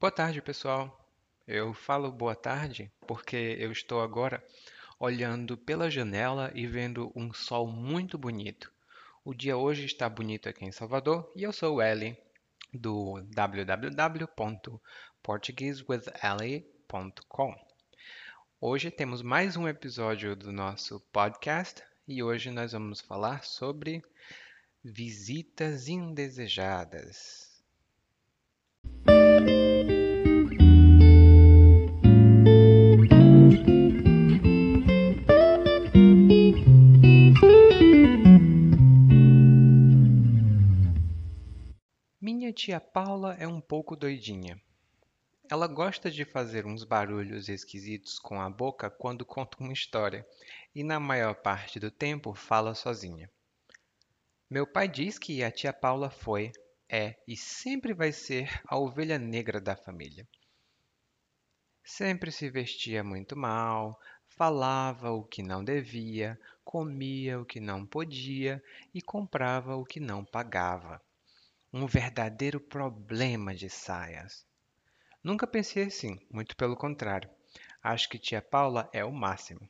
Boa tarde, pessoal. Eu falo boa tarde porque eu estou agora olhando pela janela e vendo um sol muito bonito. O dia hoje está bonito aqui em Salvador e eu sou o Eli do www.portuguesewitheli.com. Hoje temos mais um episódio do nosso podcast e hoje nós vamos falar sobre visitas indesejadas. Minha tia Paula é um pouco doidinha. Ela gosta de fazer uns barulhos esquisitos com a boca quando conta uma história e, na maior parte do tempo, fala sozinha. Meu pai diz que a tia Paula foi, é e sempre vai ser a ovelha negra da família. Sempre se vestia muito mal, falava o que não devia, comia o que não podia e comprava o que não pagava. Um verdadeiro problema de saias. Nunca pensei assim, muito pelo contrário. Acho que tia Paula é o máximo.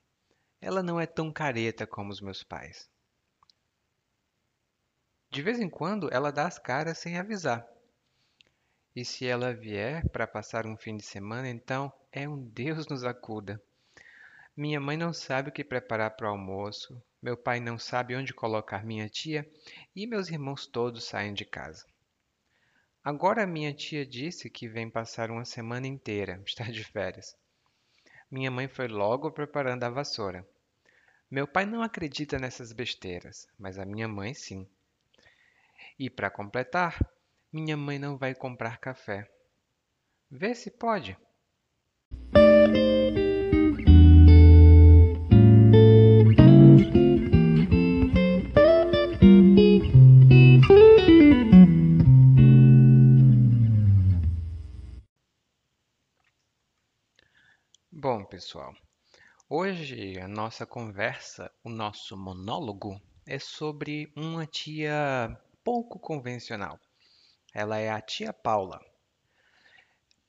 Ela não é tão careta como os meus pais. De vez em quando ela dá as caras sem avisar. E se ela vier para passar um fim de semana, então é um Deus nos acuda. Minha mãe não sabe o que preparar para o almoço, meu pai não sabe onde colocar minha tia e meus irmãos todos saem de casa. Agora minha tia disse que vem passar uma semana inteira, está de férias. Minha mãe foi logo preparando a vassoura. Meu pai não acredita nessas besteiras, mas a minha mãe sim. E para completar, minha mãe não vai comprar café. Vê se pode. Bom, pessoal, hoje a nossa conversa, o nosso monólogo é sobre uma tia pouco convencional. Ela é a tia Paula.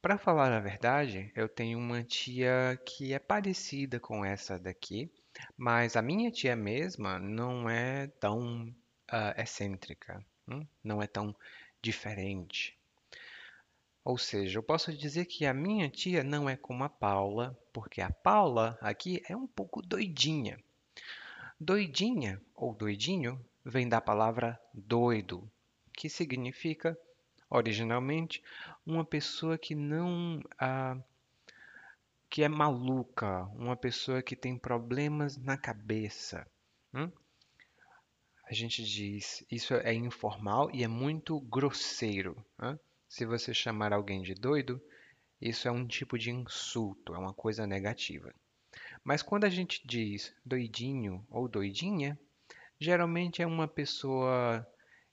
Para falar a verdade, eu tenho uma tia que é parecida com essa daqui, mas a minha tia mesma não é tão uh, excêntrica, hum? não é tão diferente. Ou seja, eu posso dizer que a minha tia não é como a Paula, porque a Paula aqui é um pouco doidinha. Doidinha ou doidinho vem da palavra doido, que significa, originalmente, uma pessoa que não. Ah, que é maluca, uma pessoa que tem problemas na cabeça. Hum? A gente diz, isso é informal e é muito grosseiro. Se você chamar alguém de doido, isso é um tipo de insulto, é uma coisa negativa. Mas quando a gente diz doidinho ou doidinha, geralmente é uma pessoa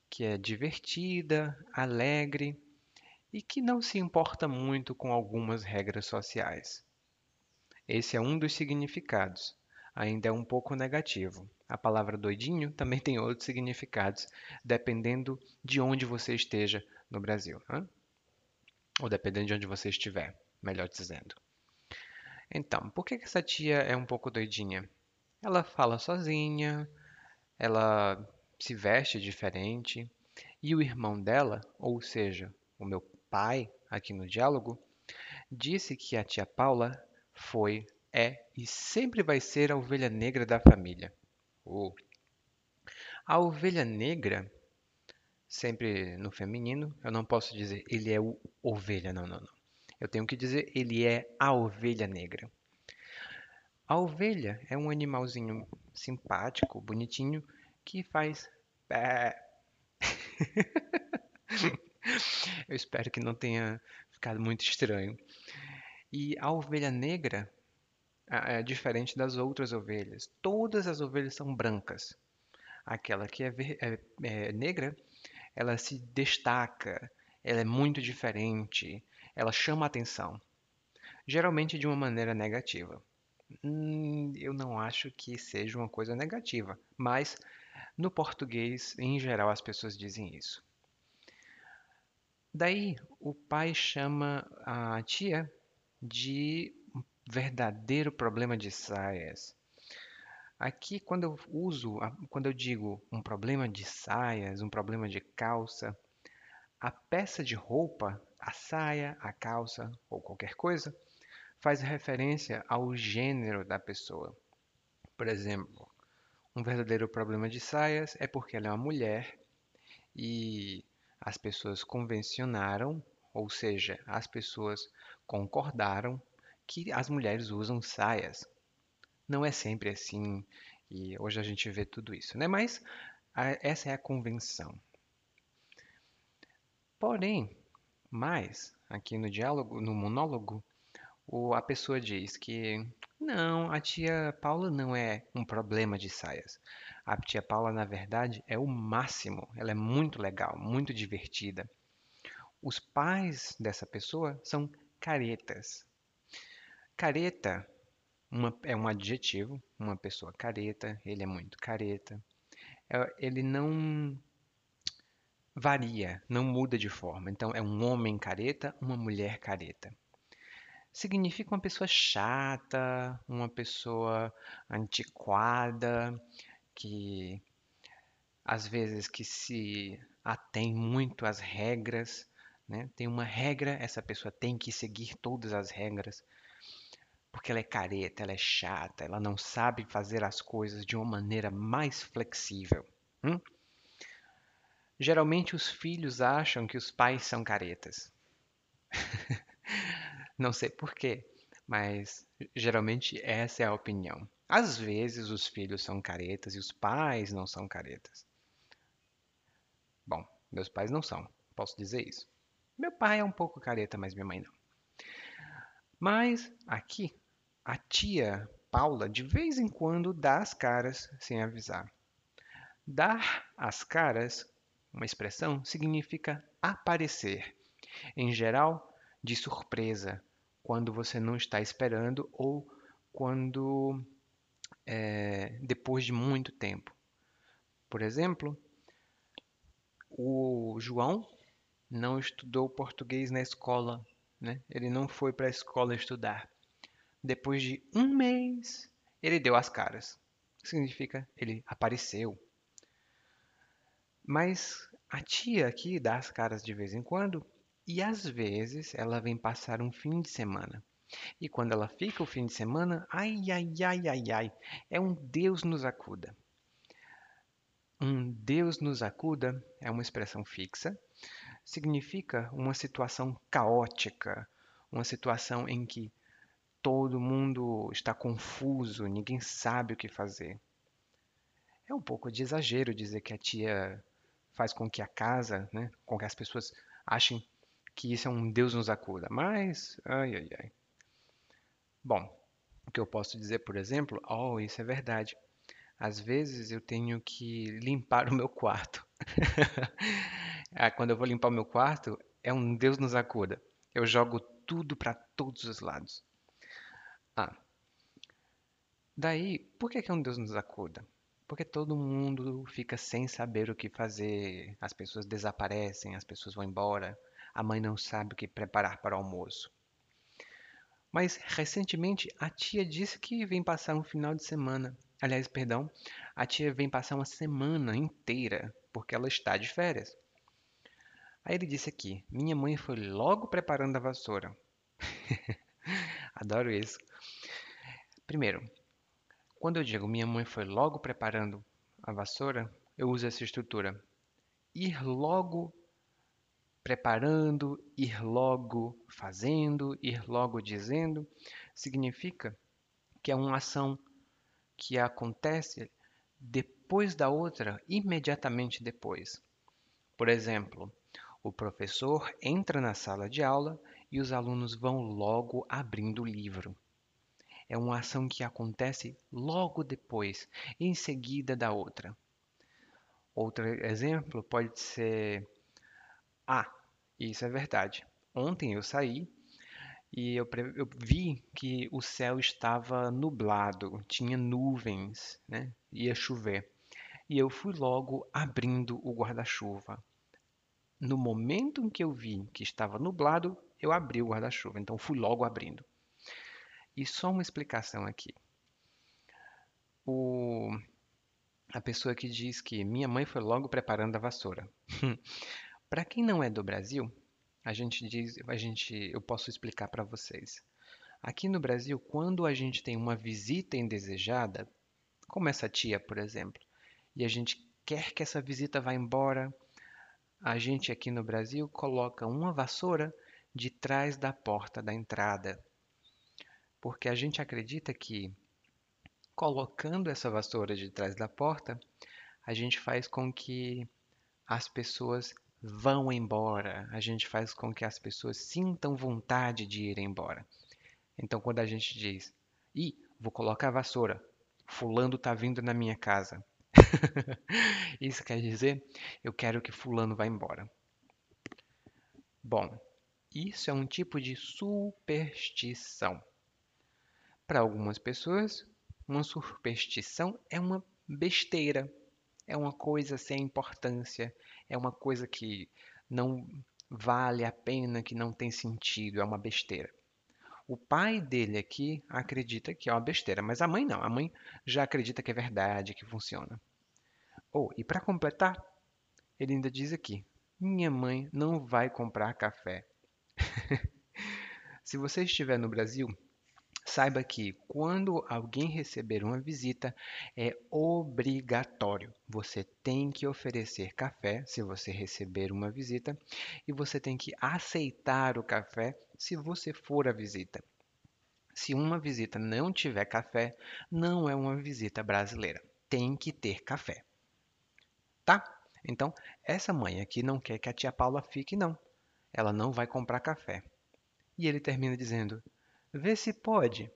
que é divertida, alegre e que não se importa muito com algumas regras sociais. Esse é um dos significados. Ainda é um pouco negativo. A palavra doidinho também tem outros significados, dependendo de onde você esteja no Brasil. Ou dependendo de onde você estiver, melhor dizendo. Então, por que essa tia é um pouco doidinha? Ela fala sozinha, ela se veste diferente, e o irmão dela, ou seja, o meu pai, aqui no diálogo, disse que a tia Paula foi, é e sempre vai ser a ovelha negra da família. Oh. A ovelha negra sempre no feminino. Eu não posso dizer ele é o ovelha, não, não, não. Eu tenho que dizer ele é a ovelha negra. A ovelha é um animalzinho simpático, bonitinho, que faz pé. Eu espero que não tenha ficado muito estranho. E a ovelha negra é diferente das outras ovelhas. Todas as ovelhas são brancas. Aquela que é, é, é negra ela se destaca, ela é muito diferente, ela chama atenção, geralmente de uma maneira negativa. Hum, eu não acho que seja uma coisa negativa, mas no português, em geral, as pessoas dizem isso. Daí o pai chama a tia de verdadeiro problema de saias. Aqui, quando eu uso, quando eu digo um problema de saias, um problema de calça, a peça de roupa, a saia, a calça ou qualquer coisa, faz referência ao gênero da pessoa. Por exemplo, um verdadeiro problema de saias é porque ela é uma mulher e as pessoas convencionaram, ou seja, as pessoas concordaram que as mulheres usam saias. Não é sempre assim, e hoje a gente vê tudo isso, né? Mas a, essa é a convenção. Porém, mais aqui no diálogo, no monólogo, o, a pessoa diz que não, a tia Paula não é um problema de saias. A tia Paula, na verdade, é o máximo. Ela é muito legal, muito divertida. Os pais dessa pessoa são caretas. Careta uma, é um adjetivo, uma pessoa careta, ele é muito careta. É, ele não varia, não muda de forma. Então, é um homem careta, uma mulher careta. Significa uma pessoa chata, uma pessoa antiquada, que às vezes que se atém muito às regras, né? Tem uma regra, essa pessoa tem que seguir todas as regras porque ela é careta, ela é chata, ela não sabe fazer as coisas de uma maneira mais flexível. Hum? Geralmente os filhos acham que os pais são caretas. não sei porquê, mas geralmente essa é a opinião. Às vezes os filhos são caretas e os pais não são caretas. Bom, meus pais não são, posso dizer isso. Meu pai é um pouco careta, mas minha mãe não. Mas aqui a tia Paula de vez em quando dá as caras sem avisar. Dar as caras, uma expressão, significa aparecer. Em geral, de surpresa, quando você não está esperando ou quando é, depois de muito tempo. Por exemplo, o João não estudou português na escola, né? Ele não foi para a escola estudar. Depois de um mês, ele deu as caras. Significa ele apareceu. Mas a tia aqui dá as caras de vez em quando e às vezes ela vem passar um fim de semana. E quando ela fica o fim de semana, ai, ai, ai, ai, ai, é um Deus nos acuda. Um Deus nos acuda é uma expressão fixa, significa uma situação caótica, uma situação em que todo mundo está confuso, ninguém sabe o que fazer. É um pouco de exagero dizer que a tia faz com que a casa, né, com que as pessoas achem que isso é um Deus nos acuda. Mas, ai, ai, ai. Bom, o que eu posso dizer, por exemplo, oh, isso é verdade. Às vezes eu tenho que limpar o meu quarto. Ah, quando eu vou limpar o meu quarto, é um Deus nos acuda. Eu jogo tudo para todos os lados. Ah. Daí, por que, que um Deus nos acuda? Porque todo mundo fica sem saber o que fazer, as pessoas desaparecem, as pessoas vão embora, a mãe não sabe o que preparar para o almoço. Mas recentemente a tia disse que vem passar um final de semana. Aliás, perdão, a tia vem passar uma semana inteira porque ela está de férias. Aí ele disse aqui: Minha mãe foi logo preparando a vassoura. Adoro isso. Primeiro, quando eu digo minha mãe foi logo preparando a vassoura, eu uso essa estrutura. Ir logo preparando, ir logo fazendo, ir logo dizendo, significa que é uma ação que acontece depois da outra, imediatamente depois. Por exemplo, o professor entra na sala de aula e os alunos vão logo abrindo o livro é uma ação que acontece logo depois, em seguida da outra. Outro exemplo pode ser: Ah, isso é verdade. Ontem eu saí e eu, eu, vi que o céu estava nublado, tinha nuvens, né? ia chover. E eu fui logo abrindo o guarda-chuva. No momento em que eu vi que estava nublado, eu abri o guarda-chuva, então fui logo abrindo. E só uma explicação aqui. O... A pessoa que diz que minha mãe foi logo preparando a vassoura. Para quem não é do Brasil, a gente diz, a gente, eu posso explicar para vocês. Aqui no Brasil, quando a gente tem uma visita indesejada, como essa tia, por exemplo, e a gente quer que essa visita vá embora, a gente aqui no Brasil coloca uma vassoura de trás da porta da entrada. Porque a gente acredita que colocando essa vassoura de trás da porta, a gente faz com que as pessoas vão embora, a gente faz com que as pessoas sintam vontade de ir embora. Então, quando a gente diz, ih, vou colocar a vassoura, fulano tá vindo na minha casa. Isso quer dizer, eu quero que fulano vá embora. Bom, isso é um tipo de superstição. Para algumas pessoas, uma superstição é uma besteira, é uma coisa sem importância, é uma coisa que não vale a pena, que não tem sentido, é uma besteira. O pai dele aqui acredita que é uma besteira, mas a mãe não. A mãe já acredita que é verdade, que funciona. Oh, e para completar, ele ainda diz aqui: minha mãe não vai comprar café. Se você estiver no Brasil, saiba que quando alguém receber uma visita, é obrigatório. Você tem que oferecer café se você receber uma visita e você tem que aceitar o café se você for à visita. Se uma visita não tiver café, não é uma visita brasileira. Tem que ter café. Tá? Então, essa mãe aqui não quer que a tia Paula fique, não. Ela não vai comprar café. E ele termina dizendo: Vê se pode.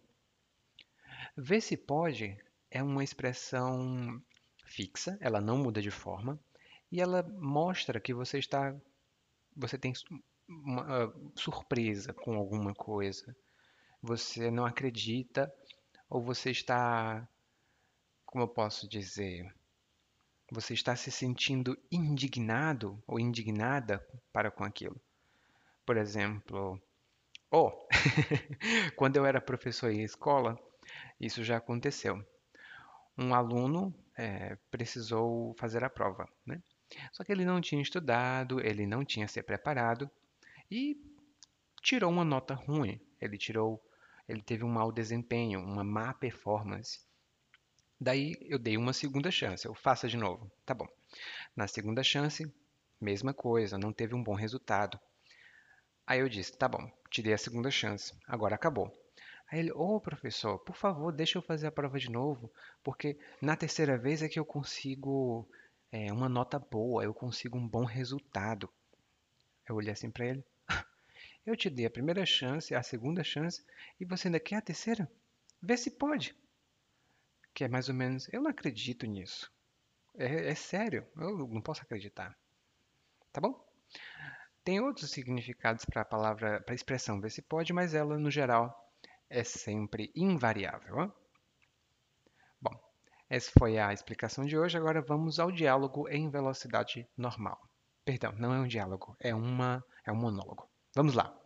Vê se pode é uma expressão fixa, ela não muda de forma e ela mostra que você está você tem uma uh, surpresa com alguma coisa. Você não acredita ou você está como eu posso dizer, você está se sentindo indignado ou indignada para com aquilo. Por exemplo, oh, quando eu era professor em escola, isso já aconteceu. Um aluno é, precisou fazer a prova, né? Só que ele não tinha estudado, ele não tinha se preparado e tirou uma nota ruim. Ele tirou, ele teve um mau desempenho, uma má performance. Daí eu dei uma segunda chance, eu faça de novo, tá bom. Na segunda chance, mesma coisa, não teve um bom resultado. Aí eu disse, tá bom, te dei a segunda chance, agora acabou. Aí ele, ô oh, professor, por favor, deixa eu fazer a prova de novo, porque na terceira vez é que eu consigo é, uma nota boa, eu consigo um bom resultado. Eu olhei assim para ele, eu te dei a primeira chance, a segunda chance, e você ainda quer a terceira? Vê se pode. Que é mais ou menos, eu não acredito nisso. É, é sério, eu não posso acreditar. Tá bom? Tem outros significados para a palavra, para a expressão ver se pode, mas ela, no geral, é sempre invariável. Hein? Bom, essa foi a explicação de hoje. Agora vamos ao diálogo em velocidade normal. Perdão, não é um diálogo, é, uma, é um monólogo. Vamos lá.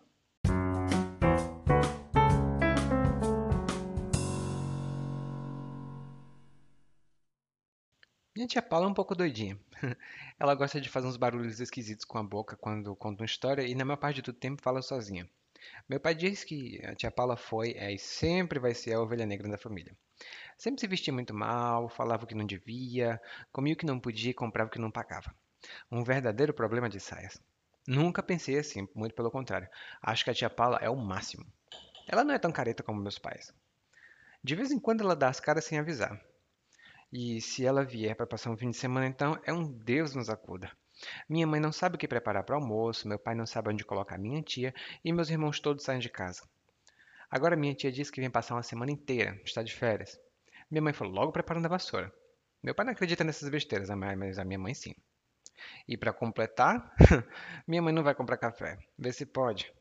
Minha tia Paula é um pouco doidinha. Ela gosta de fazer uns barulhos esquisitos com a boca quando conta uma história e na maior parte do tempo fala sozinha. Meu pai diz que a tia Paula foi é, e sempre vai ser a ovelha negra da família. Sempre se vestia muito mal, falava o que não devia, comia o que não podia e comprava o que não pagava. Um verdadeiro problema de saias. Nunca pensei assim, muito pelo contrário. Acho que a tia Paula é o máximo. Ela não é tão careta como meus pais. De vez em quando ela dá as caras sem avisar. E se ela vier para passar um fim de semana, então é um Deus nos acuda. Minha mãe não sabe o que preparar para o almoço, meu pai não sabe onde colocar minha tia e meus irmãos todos saem de casa. Agora minha tia disse que vem passar uma semana inteira, está de férias. Minha mãe foi logo preparando a vassoura. Meu pai não acredita nessas besteiras, mas a minha mãe sim. E para completar, minha mãe não vai comprar café. Vê se pode.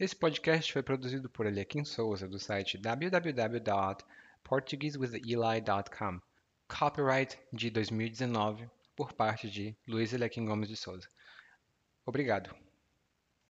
Esse podcast foi produzido por Eliakim Souza, do site www.portuguesewitheli.com. Copyright de 2019, por parte de Luiz Eliakim Gomes de Souza. Obrigado.